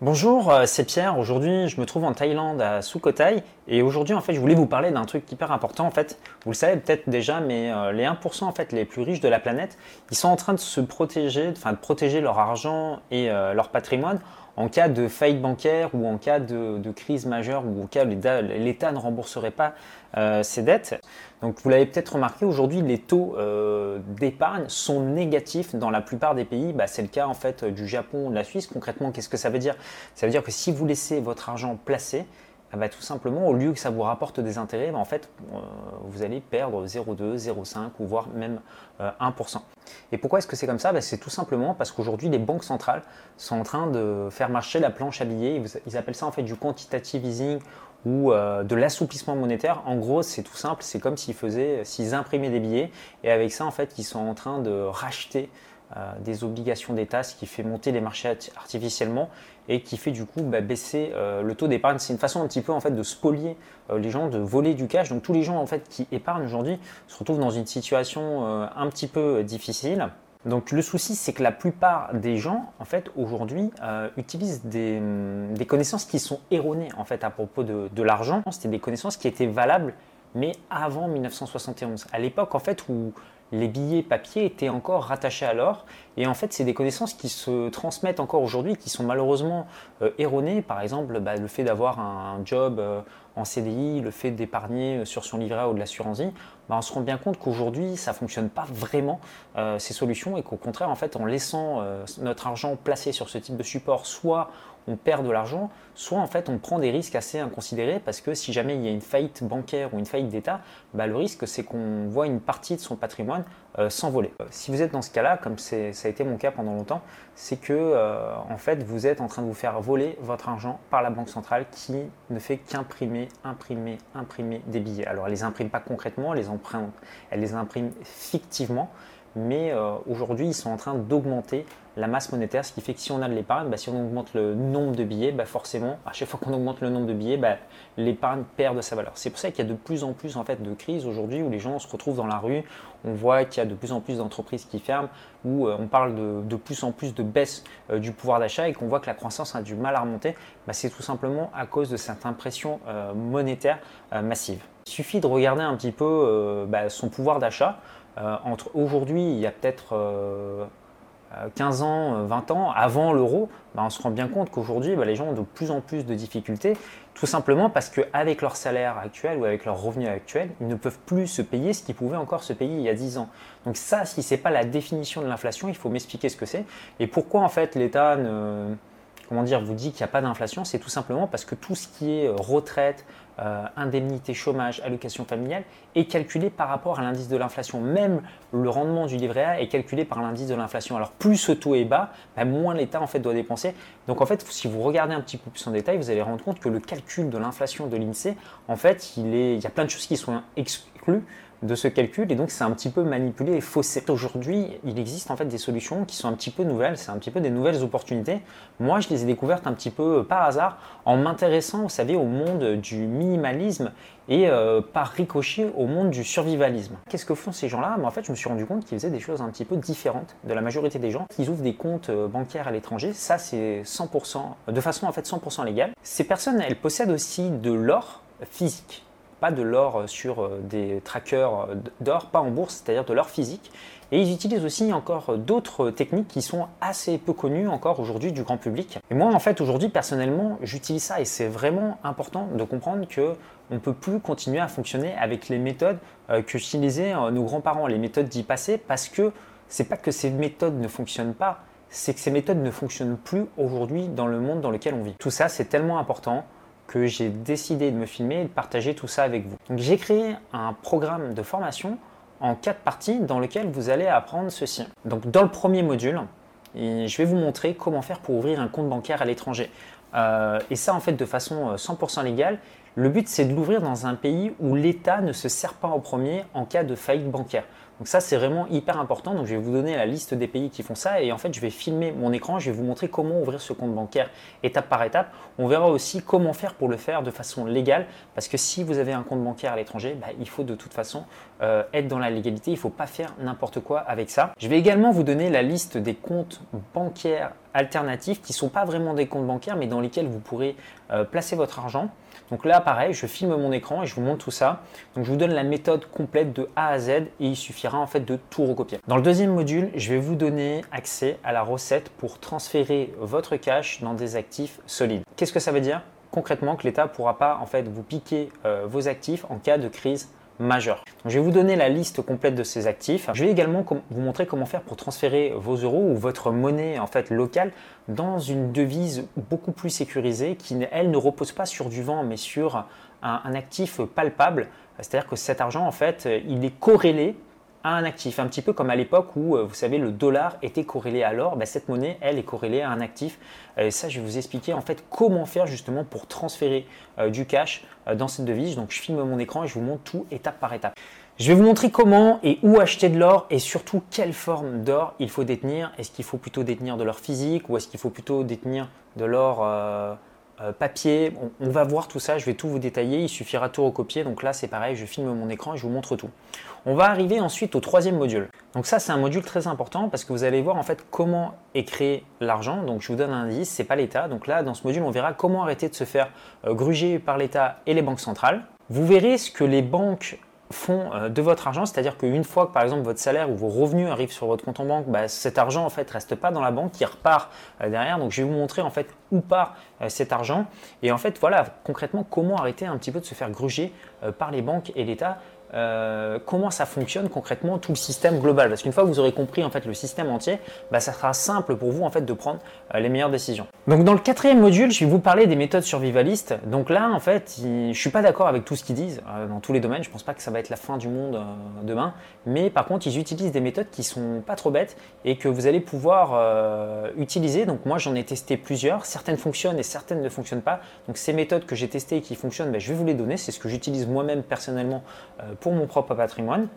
Bonjour, euh, c'est Pierre. Aujourd'hui, je me trouve en Thaïlande à Sukhothai et aujourd'hui, en fait, je voulais vous parler d'un truc hyper important. En fait, vous le savez peut-être déjà, mais euh, les 1% en fait les plus riches de la planète, ils sont en train de se protéger, enfin de protéger leur argent et euh, leur patrimoine en cas de faillite bancaire ou en cas de, crise majeure ou en cas où l'État ne rembourserait pas euh, ses dettes. Donc vous l'avez peut-être remarqué, aujourd'hui les taux euh, d'épargne sont négatifs dans la plupart des pays. Bah, c'est le cas en fait du Japon, de la Suisse. Concrètement, qu'est-ce que ça veut dire? Ça veut dire que si vous laissez votre argent placé, ah bah, tout simplement, au lieu que ça vous rapporte des intérêts, bah, en fait, euh, vous allez perdre 0,2, 0,5 ou voire même 1%. Euh, Et pourquoi est-ce que c'est comme ça? Bah, C'est tout simplement parce qu'aujourd'hui, les banques centrales sont en train de faire marcher la planche à billets. Ils appellent ça en fait du quantitative easing ou euh, de l'assouplissement monétaire. En gros, c'est tout simple, c'est comme s'ils faisaient, s'ils imprimaient des billets et avec ça, en fait, ils sont en train de racheter des obligations d'État, ce qui fait monter les marchés artificiellement et qui fait du coup bah, baisser euh, le taux d'épargne. C'est une façon un petit peu en fait de spolier euh, les gens, de voler du cash. Donc tous les gens en fait qui épargnent aujourd'hui se retrouvent dans une situation un petit peu difficile. Donc le souci, c'est que la plupart des gens, en fait, aujourd'hui, utilisent des, connaissances qui sont erronées, en fait, à propos de, de l'argent. C'était des connaissances qui étaient valables, mais avant 1971. À l'époque, en fait, où les billets papier étaient encore rattachés à l'or. Et en fait, c'est des connaissances qui se transmettent encore aujourd'hui, qui sont malheureusement euh, erronées. Par exemple, bah, le fait d'avoir un, job euh, en CDI, le fait d'épargner sur son livret ou de l'assurance vie, bah, on se rend bien compte qu'aujourd'hui, ça ne fonctionne pas vraiment euh, ces solutions et qu'au contraire, en fait, en laissant notre argent placé sur ce type de support, soit on perd de l'argent, soit en fait on prend des risques assez inconsidérés parce que si jamais il y a une faillite bancaire ou une faillite d'État, bah, le risque c'est qu'on voit une partie de son patrimoine euh, s'envoler. Euh, si vous êtes dans ce cas-là, comme ça a été mon cas pendant longtemps, c'est que euh, en fait vous êtes en train de vous faire voler votre argent par la banque centrale qui ne fait qu'imprimer, imprimer, imprimer des billets. Alors elle les imprime pas concrètement, elle les imprime, elle les imprime fictivement mais euh, aujourd'hui ils sont en train d'augmenter la masse monétaire, ce qui fait que si on a de l'épargne, bah, si on augmente le nombre de billets, bah, forcément, à chaque fois qu'on augmente le nombre de billets, bah, l'épargne perd de sa valeur. C'est pour ça qu'il y a de plus en plus de crises aujourd'hui où les gens se retrouvent dans la rue, on voit qu'il y a de plus en plus d'entreprises qui ferment, où euh, on parle de, plus en plus de baisse euh, du pouvoir d'achat et qu'on voit que la croissance a du mal à remonter, c'est tout simplement à cause de cette impression monétaire massive. Il suffit de regarder un petit peu son pouvoir d'achat. Euh, entre aujourd'hui, il y a peut-être 15 euh, ans, 20 ans, avant l'euro, bah, on se rend bien compte qu'aujourd'hui, bah, les gens ont de plus en plus de difficultés, tout simplement parce qu'avec leur salaire actuel ou avec leur revenu actuel, ils ne peuvent plus se payer ce qu'ils pouvaient encore se payer il y a 10 ans. Donc ça, si ce n'est pas la définition de l'inflation, il faut m'expliquer ce que c'est et pourquoi en fait l'État ne comment dire, vous dit qu'il n'y a pas d'inflation, c'est tout simplement parce que tout ce qui est euh, retraite, euh, indemnité chômage, allocation familiale est calculé par rapport à l'indice de l'inflation. Même le rendement du livret A est calculé par l'indice de l'inflation. Alors plus ce taux est bas, bah, moins l'État en fait doit dépenser. Donc en fait, si vous regardez un petit peu plus en détail, vous allez rendre compte que le calcul de l'inflation de l'INSEE, en fait, est, il y a plein de choses qui sont exclues de ce calcul et donc c'est un petit peu manipulé et faussé. Aujourd'hui, il existe en fait des solutions qui sont un petit peu nouvelles, c'est un petit peu des nouvelles opportunités. Moi, je les ai découvertes un petit peu euh, par hasard en m'intéressant, vous savez, au monde du minimalisme et euh, par ricochet au monde du survivalisme. Qu'est-ce que font ces gens-là? En fait, je me suis rendu compte qu'ils faisaient des choses un petit peu différentes de la majorité des gens. Ils ouvrent des comptes euh, bancaires à l'étranger, ça c'est 100%, de façon en fait 100% légale. Ces personnes, elles possèdent aussi de l'or physique pas de l'or sur euh, des trackers d'or, pas en bourse, c'est-à-dire de l'or physique. Et ils utilisent aussi encore d'autres techniques qui sont assez peu connues encore aujourd'hui du grand public. Et moi, en fait, aujourd'hui, personnellement, j'utilise ça et c'est vraiment important de comprendre que on ne peut plus continuer à fonctionner avec les méthodes euh, que utilisaient euh, nos grands-parents, les méthodes d'y passer, parce que c'est pas que ces méthodes ne fonctionnent pas, c'est que ces méthodes ne fonctionnent plus aujourd'hui dans le monde dans lequel on vit. Tout ça, c'est tellement important que j'ai décidé de me filmer et de partager tout ça avec vous. j'ai créé un programme de formation en quatre parties dans lequel vous allez apprendre ceci. Donc dans le premier module, je vais vous montrer comment faire pour ouvrir un compte bancaire à l'étranger. Euh, et ça en fait de façon 100% euh, légale. Le but c'est de l'ouvrir dans un pays où l'État ne se sert pas en premier en cas de faillite bancaire. Donc ça, c'est vraiment hyper important. Donc je vais vous donner la liste des pays qui font ça et en fait, je vais filmer mon écran, je vais vous montrer comment ouvrir ce compte bancaire étape par étape. On verra aussi comment faire pour le faire de façon légale parce que si vous avez un compte bancaire à l'étranger, bah, il faut de toute façon euh, être dans la légalité, il ne faut pas faire n'importe quoi avec ça. Je vais également vous donner la liste des comptes bancaires alternatifs qui ne sont pas vraiment des comptes bancaires mais dans lesquels vous pourrez euh, placer votre argent. Donc là, pareil, je filme mon écran et je vous montre tout ça. Donc je vous donne la méthode complète de A à Z et il suffira en fait de tout recopier. Dans le deuxième module, je vais vous donner accès à la recette pour transférer votre cash dans des actifs solides. Qu'est-ce que ça veut dire? Concrètement, que l'État ne pourra pas en fait vous piquer euh, vos actifs en cas de crise majeure. je vais vous donner la liste complète de ces actifs. Je vais également vous montrer comment faire pour transférer vos euros ou votre monnaie en fait locale dans une devise beaucoup plus sécurisée qui elle ne repose pas sur du vent mais sur un, un actif palpable. C'est-à-dire que cet argent en fait il est corrélé un actif. Un petit peu comme à l'époque où, euh, vous savez, le dollar était corrélé à l'or, ben, cette monnaie, elle, est corrélée à un actif. Et ça, je vais vous expliquer en fait comment faire justement pour transférer euh, du cash euh, dans cette devise. Donc, je filme mon écran et je vous montre tout étape par étape. Je vais vous montrer comment et où acheter de l'or et surtout quelle forme d'or il faut détenir. Est-ce qu'il faut plutôt détenir de l'or physique ou est-ce qu'il faut plutôt détenir de l'or euh, papier, on, va voir tout ça, je vais tout vous détailler, il suffira tout recopier. Donc là c'est pareil, je filme mon écran et je vous montre tout. On va arriver ensuite au troisième module. Donc ça c'est un module très important parce que vous allez voir en fait comment est créé l'argent. Donc je vous donne un indice, c'est pas l'État. Donc là dans ce module on verra comment arrêter de se faire euh, gruger par l'État et les banques centrales. Vous verrez ce que les banques font euh, de votre argent, c'est-à-dire qu'une fois que par exemple votre salaire ou vos revenus arrivent sur votre compte en banque, bah, cet argent en fait reste pas dans la banque, il repart euh, derrière. Donc je vais vous montrer en fait où part euh, cet argent. Et en fait voilà concrètement comment arrêter un petit peu de se faire gruger par les banques et l'État euh, comment ça fonctionne concrètement tout le système global. Parce qu'une fois que vous aurez compris en fait le système entier, bah, ça sera simple pour vous en fait de prendre euh, les meilleures décisions. Donc dans le quatrième module, je vais vous parler des méthodes survivalistes. Donc là en fait, je suis pas d'accord avec tout ce qu'ils disent euh, dans tous les domaines. Je pense pas que ça va être la fin du monde demain, mais par contre ils utilisent des méthodes qui sont pas trop bêtes et que vous allez pouvoir utiliser. Donc moi j'en ai testé plusieurs. Certaines fonctionnent et certaines ne fonctionnent pas. Donc ces méthodes que j'ai testées et qui fonctionnent, bah, je vais vous les donner. C'est ce que j'utilise moi-même personnellement pour mon propre patrimoine.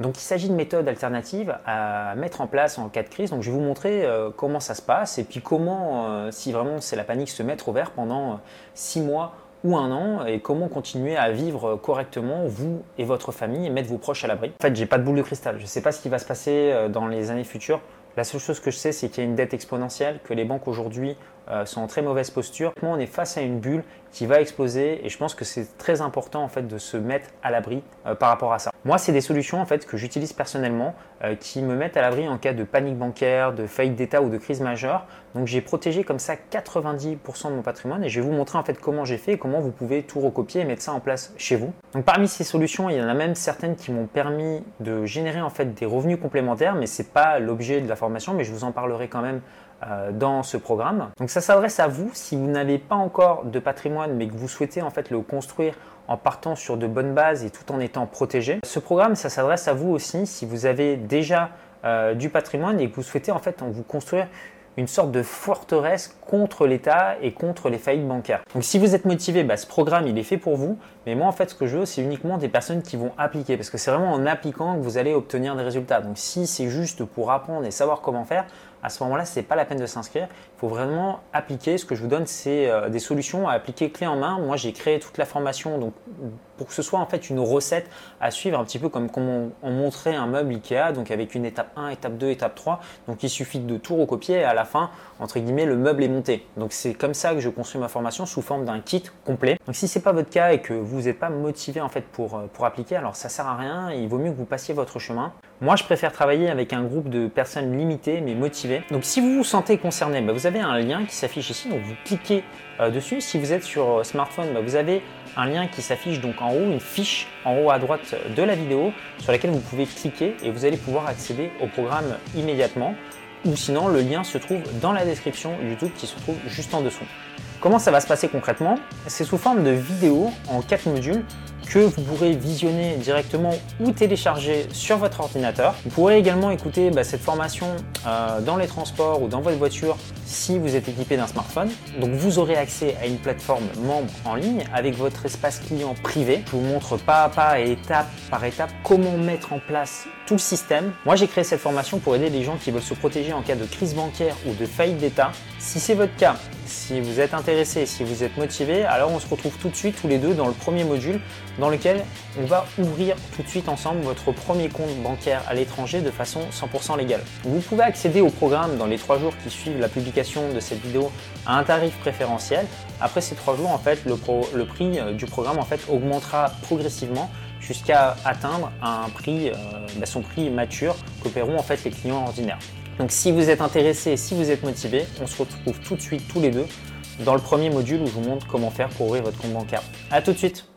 Donc il s'agit de méthodes alternatives à mettre en place en cas de crise. Donc je vais vous montrer euh, comment ça se passe et puis comment, euh, si vraiment c'est la panique, se mettre au vert pendant euh, six mois ou un an et comment continuer à vivre correctement vous et votre famille et mettre vos proches à l'abri. En fait, j'ai pas de boule de cristal. Je ne sais pas ce qui va se passer dans les années futures. La seule chose que je sais, c'est qu'il y a une dette exponentielle, que les banques aujourd'hui euh, sont en très mauvaise posture. On est face à une bulle qui va exploser et je pense que c'est très important en fait de se mettre à l'abri euh, par rapport à ça. Moi, c'est des solutions en fait que j'utilise personnellement euh, qui me mettent à l'abri en cas de panique bancaire, de faillite d'État ou de crise majeure. Donc j'ai protégé comme ça 90% de mon patrimoine et je vais vous montrer en fait comment j'ai fait et comment vous pouvez tout recopier et mettre ça en place chez vous. Donc parmi ces solutions, il y en a même certaines qui m'ont permis de générer en fait des revenus complémentaires, mais c'est pas l'objet de la formation, mais je vous en parlerai quand même dans ce programme. Donc ça s'adresse à vous si vous n'avez pas encore de patrimoine mais que vous souhaitez en fait le construire en partant sur de bonnes bases et tout en étant protégé. Ce programme, ça s'adresse à vous aussi si vous avez déjà euh, du patrimoine et que vous souhaitez en fait vous construire une sorte de forteresse contre l'État et contre les faillites bancaires. Donc si vous êtes motivé, bah, ce programme il est fait pour vous, mais moi en fait ce que je veux c'est uniquement des personnes qui vont appliquer parce que c'est vraiment en appliquant que vous allez obtenir des résultats. Donc si c'est juste pour apprendre et savoir comment faire, à ce moment-là, ce n'est pas la peine de s'inscrire. Il faut vraiment appliquer. Ce que je vous donne, c'est euh, des solutions à appliquer clé en main. Moi, j'ai créé toute la formation donc, pour que ce soit en fait une recette à suivre, un petit peu comme comment on, montrait un meuble Ikea, donc avec une étape 1, étape 2, étape 3. Donc il suffit de tout recopier et à la fin, entre guillemets, le meuble est monté. Donc c'est comme ça que je construis ma formation sous forme d'un kit complet. Donc si ce n'est pas votre cas et que vous n'êtes pas motivé en fait pour, euh, pour appliquer, alors ça sert à rien. Il vaut mieux que vous passiez votre chemin. Moi, je préfère travailler avec un groupe de personnes limitées mais motivées. Donc si vous vous sentez concerné, bah, vous avez un lien qui s'affiche ici. Donc vous cliquez euh, dessus. Si vous êtes sur euh, smartphone, bah, vous avez un lien qui s'affiche donc en haut, une fiche en haut à droite de la vidéo sur laquelle vous pouvez cliquer et vous allez pouvoir accéder au programme immédiatement. Ou sinon, le lien se trouve dans la description YouTube qui se trouve juste en dessous. Comment ça va se passer concrètement? C'est sous forme de vidéo en quatre modules que vous pourrez visionner directement ou télécharger sur votre ordinateur. Vous pourrez également écouter bah, cette formation euh, dans les transports ou dans votre voiture si vous êtes équipé d'un smartphone. Donc vous aurez accès à une plateforme membre en ligne avec votre espace client privé. Je vous montre pas à pas et étape par étape comment mettre en place tout le système. Moi j'ai créé cette formation pour aider les gens qui veulent se protéger en cas de crise bancaire ou de faillite d'État. Si c'est votre cas, Si vous êtes intéressé, si vous êtes motivé, alors on se retrouve tout de suite tous les deux dans le premier module dans lequel on va ouvrir tout de suite ensemble votre premier compte bancaire à l'étranger de façon 100% légale. Vous pouvez accéder au programme dans les trois jours qui suivent la publication de cette vidéo à un tarif préférentiel. Après ces trois jours, en fait, le, prix euh, du programme en fait, augmentera progressivement jusqu'à atteindre un prix, euh, bah, son prix mature que paieront en fait les clients ordinaires. Donc si vous êtes intéressé et si vous êtes motivé, on se retrouve tout de suite tous les deux dans le premier module où je vous montre comment faire pour ouvrir votre compte bancaire. A tout de suite